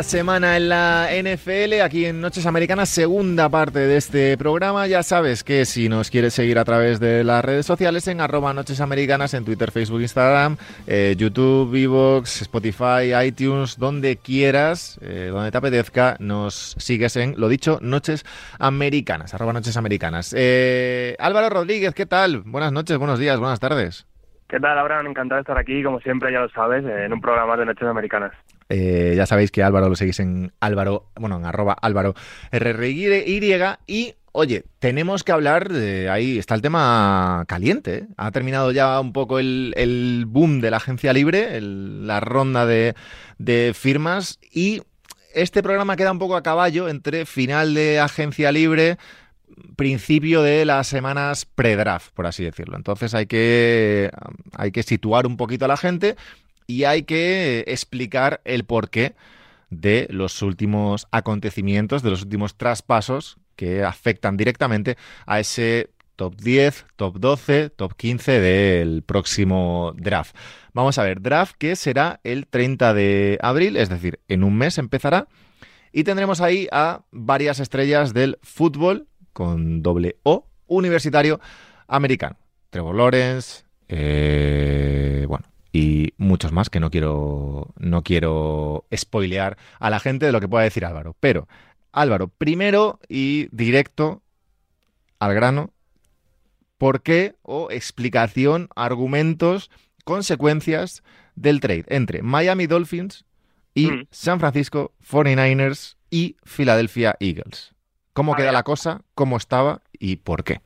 Semana en la NFL, aquí en Noches Americanas, segunda parte de este programa. Ya sabes que si nos quieres seguir a través de las redes sociales, en arroba Noches Americanas, en Twitter, Facebook, Instagram, eh, YouTube, Evox, Spotify, iTunes, donde quieras, eh, donde te apetezca, nos sigues en, lo dicho, Noches Americanas, arroba Noches Americanas. Eh, Álvaro Rodríguez, ¿qué tal? Buenas noches, buenos días, buenas tardes. ¿Qué tal, Abraham? Encantado de estar aquí, como siempre, ya lo sabes, en un programa de Noches Americanas. Eh, ya sabéis que Álvaro lo seguís en Álvaro, bueno, en arroba Álvaro RRY. Y, oye, tenemos que hablar de ahí, está el tema caliente. ¿eh? Ha terminado ya un poco el, boom de la agencia libre, la ronda de, firmas. Y este programa queda un poco a caballo entre final de agencia libre principio de las semanas pre-draft, por así decirlo. Entonces hay que, hay que situar un poquito a la gente y hay que explicar el porqué de los últimos acontecimientos, de los últimos traspasos que afectan directamente a ese top 10, top 12, top 15 del próximo draft. Vamos a ver, draft que será el 30 de abril, es decir, en un mes empezará, y tendremos ahí a varias estrellas del fútbol con doble O universitario americano. Trevor Lawrence, eh, bueno, y muchos más que no quiero, no quiero spoilear a la gente de lo que pueda decir Álvaro. Pero, Álvaro, primero y directo al grano, ¿por qué o explicación, argumentos, consecuencias del trade entre Miami Dolphins y mm. San Francisco 49ers y Philadelphia Eagles? ¿Cómo queda la cosa? ¿Cómo estaba? ¿Y por qué?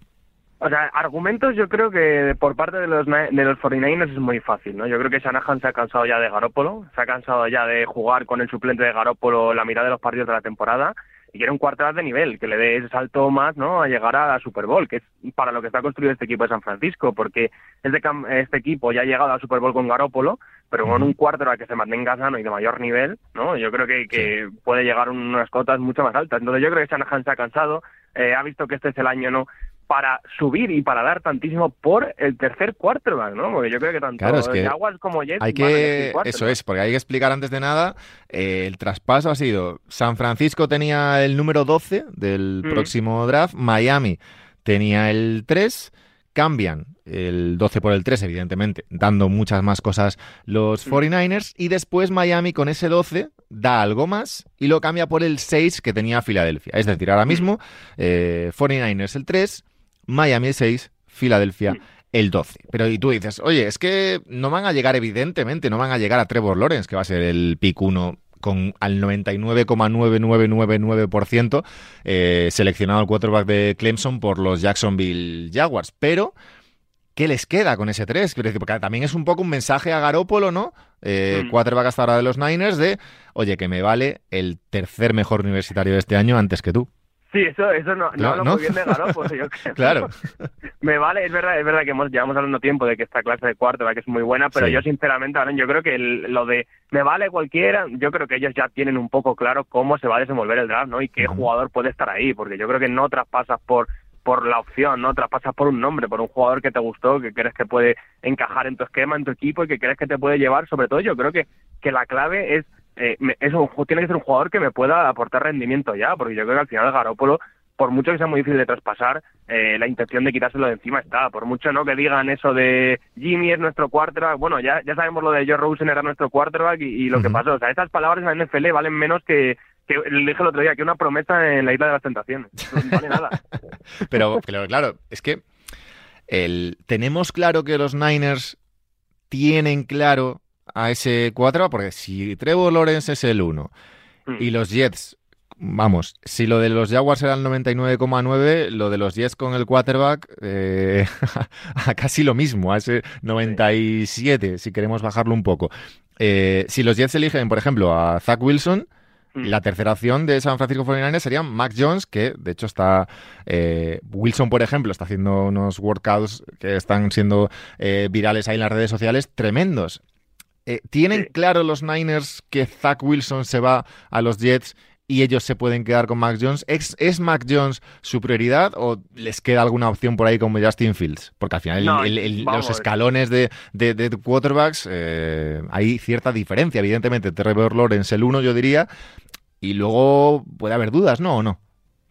O sea, argumentos yo creo que por parte de los, de los 49ers es muy fácil, ¿no? Yo creo que Shanahan se ha cansado ya de Garópolo, se ha cansado ya de jugar con el suplente de Garópolo la mitad de los partidos de la temporada y quiere un cuartel de nivel, que le dé ese salto más, ¿no? A llegar a la Super Bowl, que es para lo que está construido este equipo de San Francisco, porque este, este equipo ya ha llegado a la Super Bowl con Garópolo, pero con un cuartel que se mantenga sano y de mayor nivel, ¿no? Yo creo que, que puede llegar a unas cotas mucho más altas. Entonces yo creo que Shanahan se ha cansado, eh, ha visto que este es el año, ¿no? Para subir y para dar tantísimo por el tercer quarterback, ¿no? Porque yo creo que tanto claro, es que como Jets hay que eso es, porque hay que explicar antes de nada eh, el traspaso ha sido San Francisco tenía el número 12 del mm. próximo draft, Miami tenía el 3, cambian el 12 por el 3, evidentemente, dando muchas más cosas los 49ers, mm. y después Miami con ese 12 da algo más y lo cambia por el 6 que tenía Filadelfia. Es decir, ahora mm. mismo 49ers el 3, Miami el 6, Filadelfia el 12. Pero y tú dices, oye, es que no van a llegar, evidentemente, no van a llegar a Trevor Lawrence, que va a ser el pick 1 con al 99,9999% eh, seleccionado el quarterback de Clemson por los Jacksonville Jaguars. Pero, ¿qué les queda con ese 3? Porque también es un poco un mensaje a Garópolo, ¿no? Eh, mm. Quarterback hasta ahora de los Niners de, oye, que me vale el tercer mejor universitario de este año antes que tú. Sí, eso, eso no, no, hablo muy bien de Garoppolo, yo creo. claro. Me vale, es verdad, es verdad que hemos, llevamos hablando tiempo de que esta clase de cuarto que es muy buena, pero yo sinceramente, yo creo que lo de me vale cualquiera, yo creo que ellos ya tienen un poco claro cómo se va a desenvolver el draft, ¿no? Y qué jugador puede estar ahí, porque yo creo que no traspasas por por la opción, ¿no? Traspasas por un nombre, por un jugador que te gustó, que crees que puede encajar en tu esquema, en tu equipo y que crees que te puede llevar, sobre todo yo creo que, que la clave es eh, eso tiene que ser un jugador que me pueda aportar rendimiento ya, porque yo creo que al final Garópolo por mucho que sea muy difícil de traspasar, eh, la intención de quitárselo de encima está. Por mucho no que digan eso de Jimmy es nuestro quarterback, bueno, ya, ya sabemos lo de Joe Rosen era nuestro quarterback y, lo que pasó. O sea, esas palabras en la NFL valen menos que, que le dije el otro día, que una promesa en la isla de las tentaciones. No vale nada. pero, pero claro, es que el, tenemos claro que los Niners tienen claro a ese quarterback, porque si Trevor Lawrence es el uno mm. y los Jets Vamos, si lo de los Jaguars era el 99,9, lo de los Jets con el quarterback eh, a casi lo mismo, a ese 97, si queremos bajarlo un poco. Eh, si los Jets eligen, por ejemplo, a Zach Wilson, mm. la tercera opción de San Francisco 49ers sería Mac Jones, que de hecho está. Eh, Wilson, por ejemplo, está haciendo unos workouts que están siendo eh, virales ahí en las redes sociales tremendos. Eh, ¿Tienen claro los Niners que Zach Wilson se va a los Jets y ellos se pueden quedar con Mac Jones. ¿Es, ¿Es, Mac Jones su prioridad o les queda alguna opción por ahí como Justin Fields? Porque al final los escalones de, de, quarterbacks eh, hay cierta diferencia. Evidentemente, Trevor Lawrence el uno, yo diría, y luego puede haber dudas, ¿no? ¿O no?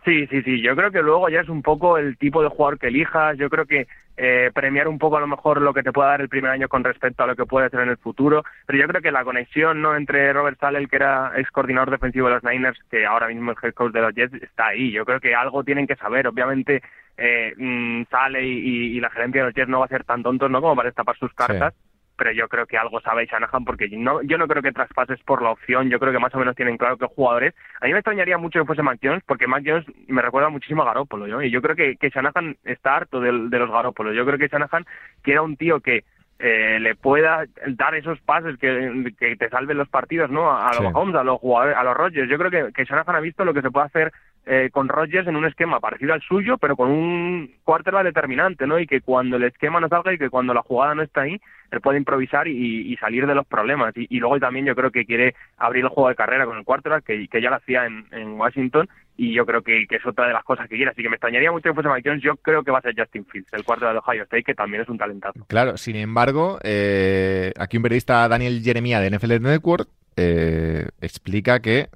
Sí, sí, sí. Yo creo que luego ya es un poco el tipo de jugador que elijas. Yo creo que eh, premiar un poco a lo mejor lo que te pueda dar el primer año con respecto a lo que puede ser en el futuro. Pero yo creo que la conexión no entre Robert Sale, que era ex coordinador defensivo de los Niners, que ahora mismo es head coach de los Jets, está ahí. Yo creo que algo tienen que saber. Obviamente eh, mm, Sale y, la gerencia de los Jets no va a ser tan tontos ¿no? como para destapar sus cartas pero yo creo que algo sabe Shanahan porque no, yo no creo que traspases por la opción, yo creo que más o menos tienen claro que jugadores. A mí me extrañaría mucho que fuese Mac Jones porque Mac Jones me recuerda muchísimo a Garópolo, ¿no? y yo creo que, que Shanahan está harto de, los Garópolos. Yo creo que Shanahan quiere un tío que eh, le pueda dar esos pases que, que te salven los partidos, ¿no? A, los Holmes, a los jugadores, a los Rodgers. Yo creo que, que Shanahan ha visto lo que se puede hacer eh, con Rodgers en un esquema parecido al suyo, pero con un quarterback determinante, ¿no? Y que cuando el esquema no salga y que cuando la jugada no está ahí, él puede improvisar y, salir de los problemas. Y, luego también yo creo que quiere abrir el juego de carrera con el quarterback, que, que ya lo hacía en, Washington, y yo creo que, es otra de las cosas que quiere. Así que me extrañaría mucho que fuese Mike Jones. Yo creo que va a ser Justin Fields, el cuarto de Ohio State, que también es un talentazo. Claro, sin embargo, eh, aquí un periodista, Daniel Jeremía de NFL Network, eh, explica que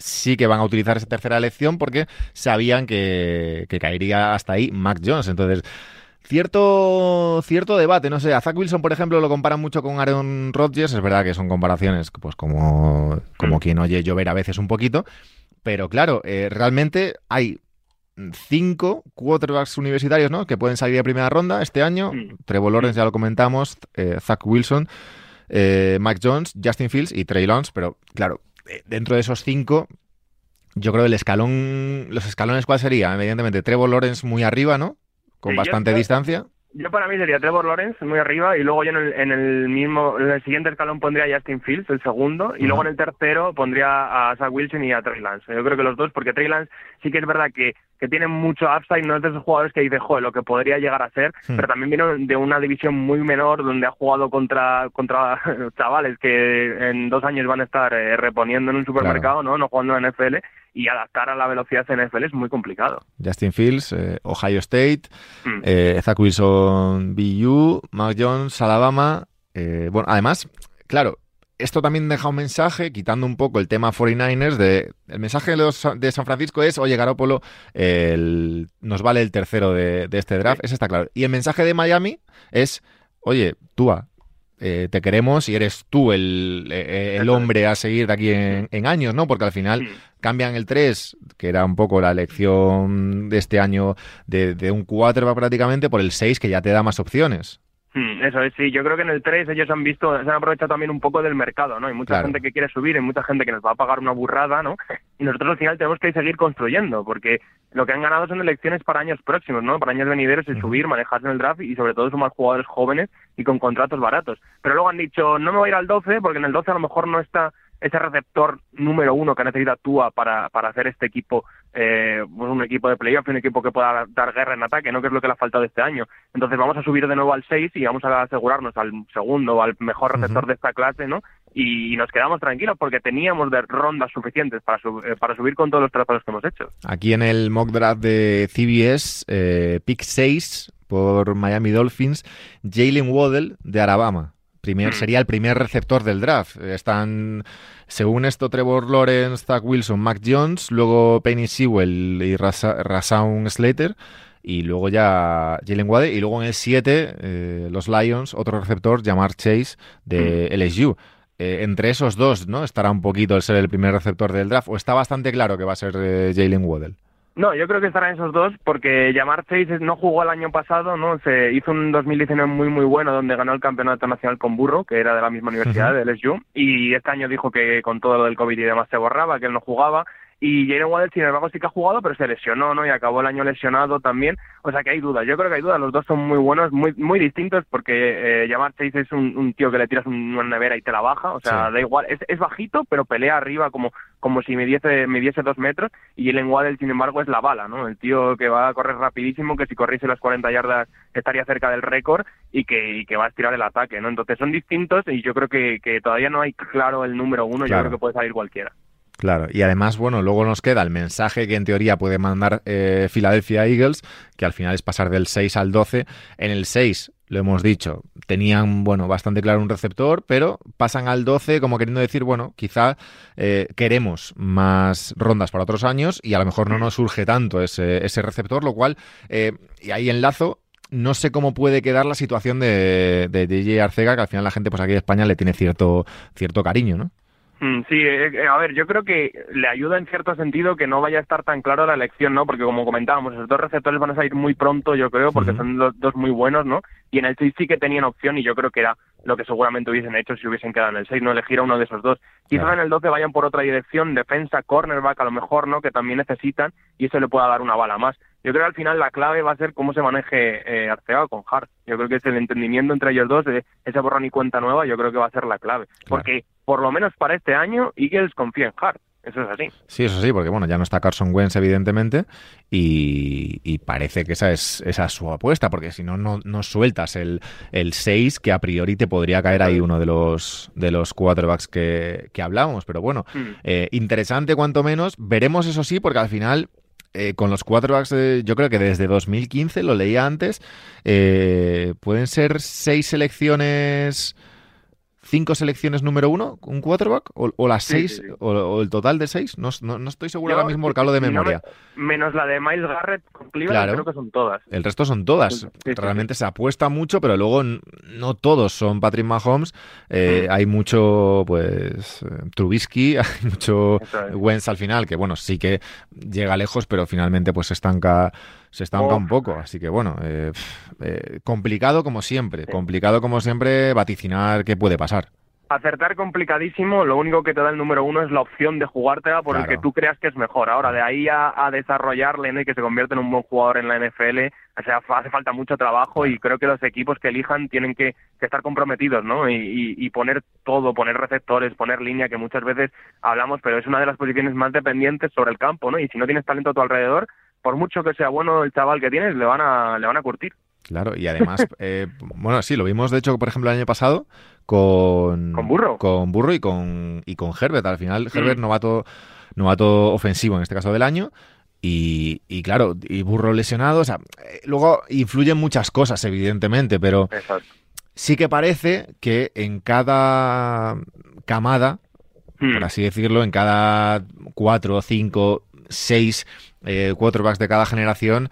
sí que van a utilizar esa tercera elección porque sabían que, caería hasta ahí Mac Jones. Entonces, cierto, cierto debate, no sé, a Zach Wilson, por ejemplo, lo comparan mucho con Aaron Rodgers, es verdad que son comparaciones, pues como, como mm. quien oye llover a veces un poquito, pero claro, eh, realmente hay cinco quarterbacks universitarios, ¿no? Que pueden salir de primera ronda este año. Mm. Trevor Lawrence, ya lo comentamos, eh, Zach Wilson, eh, Mike Jones, Justin Fields y Trey Lance, pero claro, dentro de esos cinco, yo creo el escalón, los escalones, ¿cuál sería? Evidentemente, Trevor Lawrence muy arriba, ¿no? Con bastante distancia. Yo para mí sería Trevor Lawrence muy arriba y luego yo en el, mismo, en el siguiente escalón pondría a Justin Fields, el segundo, y luego en el tercero pondría a Zach Wilson y a Trey Lance. Yo creo que los dos, porque Trey Lance sí que es verdad que, que tiene mucho upside, no es de esos jugadores que dice, joder, lo que podría llegar a ser, hmm. pero también viene de una división muy menor donde ha jugado contra, contra chavales que en dos años van a estar eh, reponiendo en un supermercado, ¿no? No jugando en NFL y adaptar a la velocidad NFL es muy complicado. Justin Fields, eh, Ohio State, mm. eh, Zach Wilson, BU, Mac Jones, Alabama. Eh, bueno, además, claro, esto también deja un mensaje, quitando un poco el tema 49ers, de, el mensaje de, San Francisco es, oye, Garópolo, nos vale el tercero de, este draft, eso está claro. Y el mensaje de Miami es, oye, Tua, eh, te queremos y eres tú el, eh, el hombre a seguir de aquí en, años, ¿no? Porque al final cambian el 3, que era un poco la elección de este año de, de un 4 prácticamente, por el 6, que ya te da más opciones. Eso es, sí, yo creo que en el 3 ellos han visto, se han aprovechado también un poco del mercado, ¿no? Hay mucha gente que quiere subir, hay mucha gente que nos va a pagar una burrada, ¿no? Y nosotros al final tenemos que seguir construyendo, porque lo que han ganado son elecciones para años próximos, ¿no? Para años venideros y subir, manejarse en el draft y sobre todo sumar jugadores jóvenes y con contratos baratos. Pero luego han dicho, no me voy a ir al 12 porque en el 12 a lo mejor no está ese receptor número uno que necesita Tua para, para hacer este equipo, eh, pues un equipo de playoff, un equipo que pueda dar guerra en ataque, ¿no? que es lo que le ha faltado este año. Entonces vamos a subir de nuevo al 6 y vamos a asegurarnos al segundo o al mejor receptor de esta clase, ¿no? Y, nos quedamos tranquilos porque teníamos de rondas suficientes para, eh, para subir con todos los tratados que hemos hecho. Aquí en el mock draft de CBS, eh, pick 6 por Miami Dolphins, Jalen Waddell de Alabama. Primer, hmm. sería el primer receptor del draft. Están, según esto, Trevor Lawrence, Zach Wilson, Mac Jones, luego Penny Sewell y Rasaun Slater, y luego ya Jalen Wade, y luego en el 7, eh, los Lions, otro receptor, Jamar Chase, de hmm. LSU. Eh, entre esos dos, ¿no? Estará un poquito el ser el primer receptor del draft, o está bastante claro que va a ser eh, Jalen Waddell. No, yo creo que estarán esos dos porque Yamar Chase no jugó el año pasado, ¿no? Se hizo un 2019 muy muy bueno donde ganó el campeonato nacional con Burro, que era de la misma universidad, de LSU, y este año dijo que con todo lo del COVID y demás se borraba, que él no jugaba y Jalen Waddell, sin embargo, sí que ha jugado, pero se lesionó, ¿no? Y acabó el año lesionado también. O sea que hay dudas. Yo creo que hay dudas. Los dos son muy buenos, muy muy distintos, porque eh, Jamar Chase es un, tío que le tiras una nevera y te la baja. O sea, da igual. Es, es bajito, pero pelea arriba como, como si midiese, midiese dos metros. Y Jalen Waddell, sin embargo, es la bala, ¿no? El tío que va a correr rapidísimo, que si corriese las 40 yardas estaría cerca del récord y que, y que va a estirar el ataque, ¿no? Entonces son distintos y yo creo que, que todavía no hay claro el número uno. Yo creo que puede salir cualquiera. Claro, y además, bueno, luego nos queda el mensaje que en teoría puede mandar eh, Philadelphia Eagles, que al final es pasar del 6 al 12. En el 6, lo hemos dicho, tenían, bueno, bastante claro un receptor, pero pasan al 12 como queriendo decir, bueno, quizá eh, queremos más rondas para otros años y a lo mejor no nos surge tanto ese, ese receptor, lo cual, eh, y ahí enlazo, no sé cómo puede quedar la situación de, de DJ Arcega, que al final la gente pues aquí en España le tiene cierto, cierto cariño, ¿no? Mm, sí, eh, eh, a ver, yo creo que le ayuda en cierto sentido que no vaya a estar tan claro la elección, ¿no? Porque como comentábamos, esos dos receptores van a salir muy pronto, yo creo, porque son los dos muy buenos, ¿no? Y en el 6 sí que tenían opción y yo creo que era lo que seguramente hubiesen hecho si hubiesen quedado en el 6, no elegir a uno de esos dos. Quizás en el 12 vayan por otra dirección, defensa, cornerback, a lo mejor, ¿no? Que también necesitan y eso le pueda dar una bala más. Yo creo que al final la clave va a ser cómo se maneje eh, Arcega con Hart. Yo creo que es el entendimiento entre ellos dos, de esa borrón y cuenta nueva, yo creo que va a ser la clave. Porque por lo menos para este año, Eagles confía en Hart. Eso es así. Sí, eso sí, porque bueno, ya no está Carson Wentz, evidentemente, y, parece que esa es, esa su apuesta, porque si no, no sueltas el, el 6, que a priori te podría caer ahí uno de los, de los quarterbacks que, que hablábamos. Pero bueno, hmm. eh, interesante cuanto menos. Veremos eso sí, porque al final eh, con los quarterbacks, yo creo que desde 2015, lo leía antes, eh, pueden ser seis selecciones cinco selecciones número uno, un quarterback, o, las seis, O, el total de seis, no, no, estoy seguro ahora mismo porque hablo de memoria. menos la de Miles Garrett con Cleveland, creo que son todas. El resto son todas. Realmente se apuesta mucho, pero luego no todos son Patrick Mahomes. Eh, hay mucho, pues, eh, Trubisky, hay mucho Wentz al final, que bueno, sí que llega lejos, pero finalmente pues estanca se estanca un poco. Así que bueno, eh, eh, complicado como siempre, complicado como siempre vaticinar qué puede pasar. Acertar complicadísimo, lo único que te da el número uno es la opción de jugártela por el que tú creas que es mejor. Ahora, de ahí a, desarrollarle y que se convierta en un buen jugador en la NFL, o sea, hace falta mucho trabajo y creo que los equipos que elijan tienen que, estar comprometidos, ¿no? Y, y, poner todo, poner receptores, poner línea, que muchas veces hablamos, pero es una de las posiciones más dependientes sobre el campo, ¿no? Y si no tienes talento a tu alrededor, por mucho que sea bueno el chaval que tienes, le van a, le van a curtir. Claro, y además, eh, bueno, sí, lo vimos de hecho, por ejemplo, el año pasado con... Con Burro. Con Burro y con, y con Herbert. Al final, mm. Herbert novato, novato ofensivo en este caso del año. Y, y, claro, y Burro lesionado. O sea, eh, luego influyen muchas cosas, evidentemente, pero sí que parece que en cada camada, mm. por así decirlo, en cada cuatro, cinco, seis eh, quarterbacks de cada generación,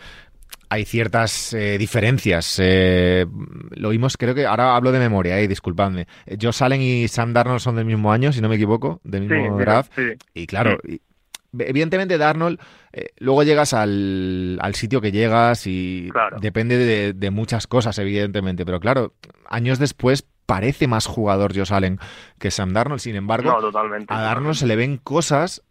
hay ciertas eh, diferencias. Eh, lo vimos, creo que ahora hablo de memoria, eh, disculpadme. Josh Allen y Sam Darnold son del mismo año, si no me equivoco, del mismo draft. Y claro, evidentemente Darnold, luego llegas al, sitio que llegas y depende de, muchas cosas, evidentemente. Pero claro, años después parece más jugador Josh Allen que Sam Darnold. Sin embargo, a Darnold se le ven cosas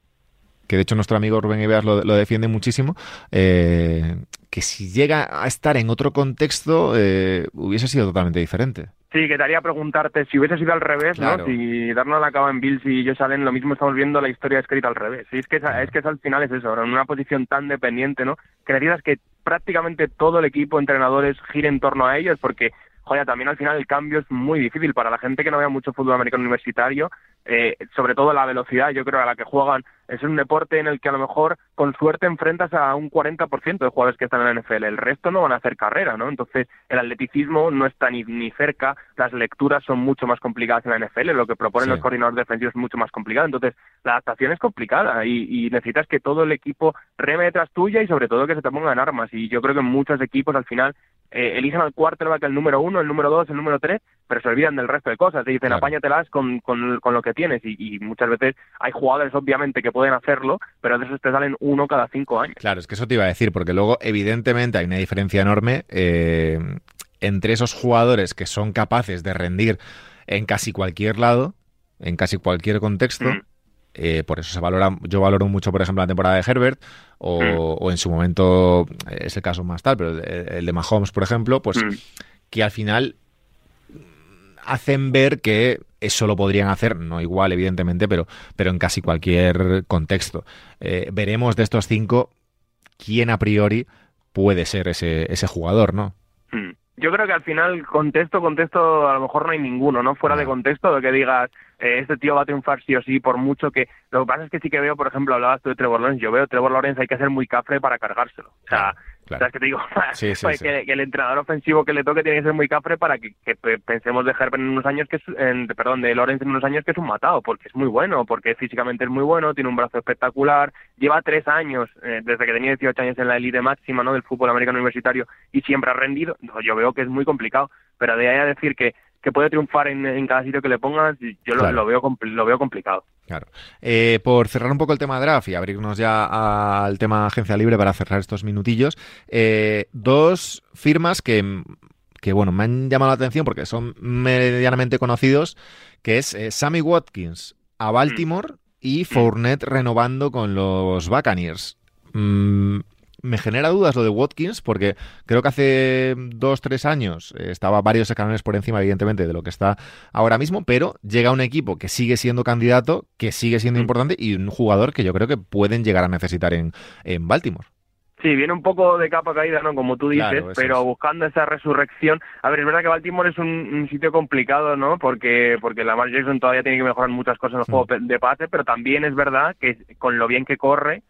que de hecho nuestro amigo Rubén Ibeas lo, defiende muchísimo, eh, que si llega a estar en otro contexto eh, hubiese sido totalmente diferente. Sí, que te haría preguntarte si hubiese sido al revés, ¿no? Si Darnold acaba en Bills y ellos salen, lo mismo estamos viendo la historia escrita al revés. Sí, es que, es que al final es eso, en una posición tan dependiente, ¿no? Necesitas que prácticamente todo el equipo, entrenadores, gire en torno a ellos, porque joder, también al final el cambio es muy difícil para la gente que no vea mucho fútbol americano universitario, eh, sobre todo la velocidad, yo creo, a la que juegan. Es un deporte en el que a lo mejor con suerte enfrentas a un 40% de jugadores que están en la NFL, el resto no van a hacer carrera, ¿no? Entonces el atleticismo no está ni, ni cerca, las lecturas son mucho más complicadas en la NFL, lo que proponen los coordinadores defensivos es mucho más complicado, entonces la adaptación es complicada y, necesitas que todo el equipo reme detrás tuya y sobre todo que se te pongan armas. Y yo creo que muchos equipos al final eh, eligen al quarterback el número uno, el número dos, el número tres, pero se olvidan del resto de cosas, te dicen apáñatelas con, con, con lo que tienes y, y muchas veces hay jugadores obviamente que pueden hacerlo, pero de esos te salen uno cada cinco años. Claro, es que eso te iba a decir, porque luego evidentemente hay una diferencia enorme eh, entre esos jugadores que son capaces de rendir en casi cualquier lado, en casi cualquier contexto, mm. Eh, por eso se valora, yo valoro mucho, por ejemplo, la temporada de Herbert, o, mm. en su momento, es el caso más tal, pero el, de Mahomes, por ejemplo, pues mm. que al final hacen ver que eso lo podrían hacer, no igual, evidentemente, pero, pero en casi cualquier contexto. Eh, veremos de estos cinco quién a priori puede ser ese, ese jugador, ¿no? Mm. Yo creo que al final, contexto, contexto, a lo mejor no hay ninguno, ¿no? Fuera de contexto, de que digas, eh, este tío va a triunfar sí o sí, por mucho que... Lo que pasa es que sí que veo, por ejemplo, hablabas tú de Trevor Lawrence, yo veo Trevor Lawrence hay que ser muy cafre para cargárselo. O sea, ¿Sabes qué te digo? Pues que, el entrenador ofensivo que le toque tiene que ser muy cafre para que, pensemos de Herbert en unos años que es, en, perdón, de Lorenz en unos años que es un matado, porque es muy bueno, porque físicamente es muy bueno, tiene un brazo espectacular, lleva tres años, eh, desde que tenía 18 años en la elite máxima ¿no? del fútbol americano universitario y siempre ha rendido. yo veo que es muy complicado, pero de ahí a decir que que puede triunfar en, cada sitio que le pongas, yo lo, veo, lo veo complicado. Claro. Eh, por cerrar un poco el tema draft y abrirnos ya al tema agencia libre para cerrar estos minutillos, eh, dos firmas que, que, bueno, me han llamado la atención porque son medianamente conocidos, que es eh, Sammy Watkins a Baltimore y mm. Fournette renovando con los Buccaneers. Mm, me genera dudas lo de Watkins, porque creo que hace dos, tres años eh, estaba varios escalones por encima, evidentemente, de lo que está ahora mismo, pero llega un equipo que sigue siendo candidato, que sigue siendo mm. importante y un jugador que yo creo que pueden llegar a necesitar en, en Baltimore. Sí, viene un poco de capa caída, ¿no? Como tú dices, pero buscando esa resurrección. A ver, es verdad que Baltimore es un, sitio complicado, ¿no? Porque porque Lamar Jackson todavía tiene que mejorar muchas cosas en el mm. juego de pase, pero también es verdad que con lo bien que corre,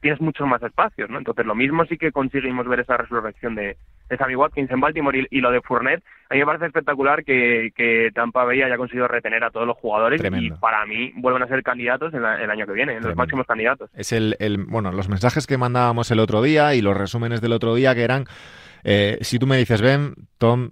tienes muchos más espacios, ¿no? Entonces lo mismo sí que conseguimos ver esa resurrección de, Sammy Watkins en Baltimore y, lo de Fournette. A mí me parece espectacular que, que Tampa Bay haya conseguido retener a todos los jugadores y para mí vuelven a ser candidatos el año que viene, los máximos candidatos. Es el, el, bueno, los mensajes que mandábamos el otro día y los resúmenes del otro día que eran, eh, si tú me dices, ven, Tom,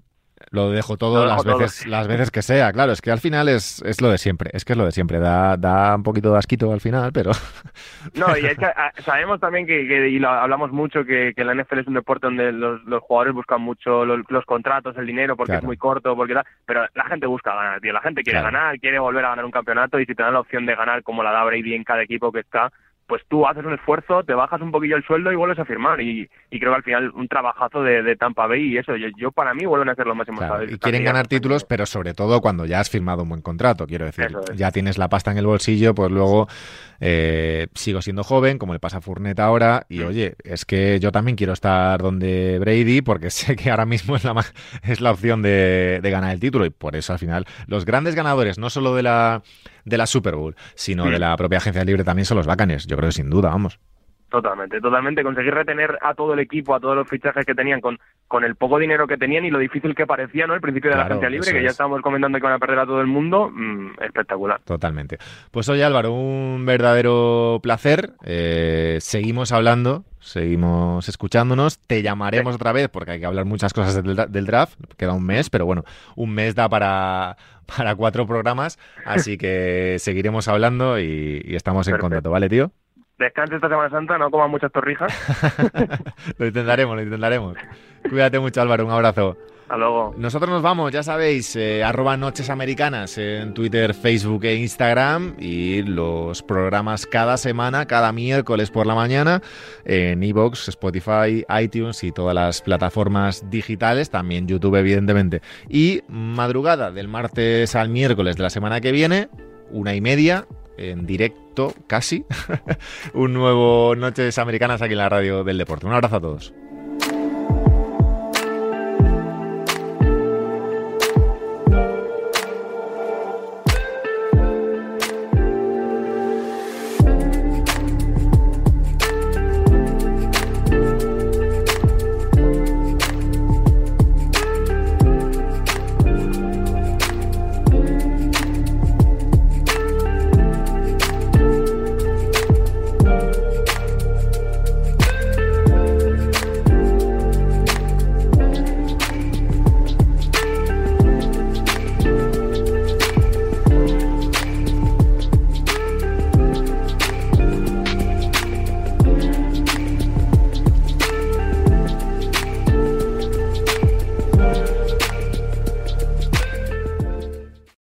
lo dejo todo las veces las veces que sea. Claro, es que al final es, es lo de siempre. Es que es lo de siempre. Da, da un poquito de asquito al final, pero... No, y es que ah, sabemos también que, y lo hablamos mucho, que, que, la NFL es un deporte donde los, los jugadores buscan mucho los, contratos, el dinero, porque es muy corto, porque pero la gente busca ganar, tío. La gente quiere ganar, quiere volver a ganar un campeonato y si te dan la opción de ganar como la da Brady en cada equipo que está, pues tú haces un esfuerzo, te bajas un poquillo el sueldo y vuelves a firmar. Y, creo que al final un trabajazo de, Tampa Bay y eso, yo, para mí vuelven a ser lo máximo. Claro, y quieren ganar títulos, pero sobre todo cuando ya has firmado un buen contrato, quiero decir. Ya tienes la pasta en el bolsillo, pues luego eh, sigo siendo joven, como le pasa a Fournette ahora, y mm. oye, es que yo también quiero estar donde Brady, porque sé que ahora mismo es la, es la opción de, ganar el título, y por eso al final los grandes ganadores, no solo de la, de la Super Bowl, sino de mm. la propia agencia libre, también son los bacanes, yo creo que sin duda, vamos. Totalmente, totalmente. Conseguir retener a todo el equipo, a todos los fichajes que tenían con, con el poco dinero que tenían y lo difícil que parecía, ¿no? El principio de la agencia libre, que ya estábamos comentando que van a perder a todo el mundo, mm, espectacular. Totalmente. Pues oye Álvaro, un verdadero placer. Eh, seguimos hablando, seguimos escuchándonos. Te llamaremos otra vez porque hay que hablar muchas cosas del, draft. Queda un mes, pero bueno, un mes da para, para cuatro programas, así que seguiremos hablando y, estamos en contacto, ¿vale, tío? Descanse esta Semana Santa, no comas muchas torrijas. lo intentaremos, lo intentaremos. Cuídate mucho, Álvaro. Un abrazo. Hasta luego. Nosotros nos vamos, ya sabéis, eh, arroba Noches Americanas en Twitter, Facebook e Instagram y los programas cada semana, cada miércoles por la mañana en Evox, Spotify, iTunes y todas las plataformas digitales, también YouTube evidentemente. Y madrugada del martes al miércoles de la semana que viene, una y media, en directo casi un nuevo Noches Americanas aquí en la radio del deporte. Un abrazo a todos.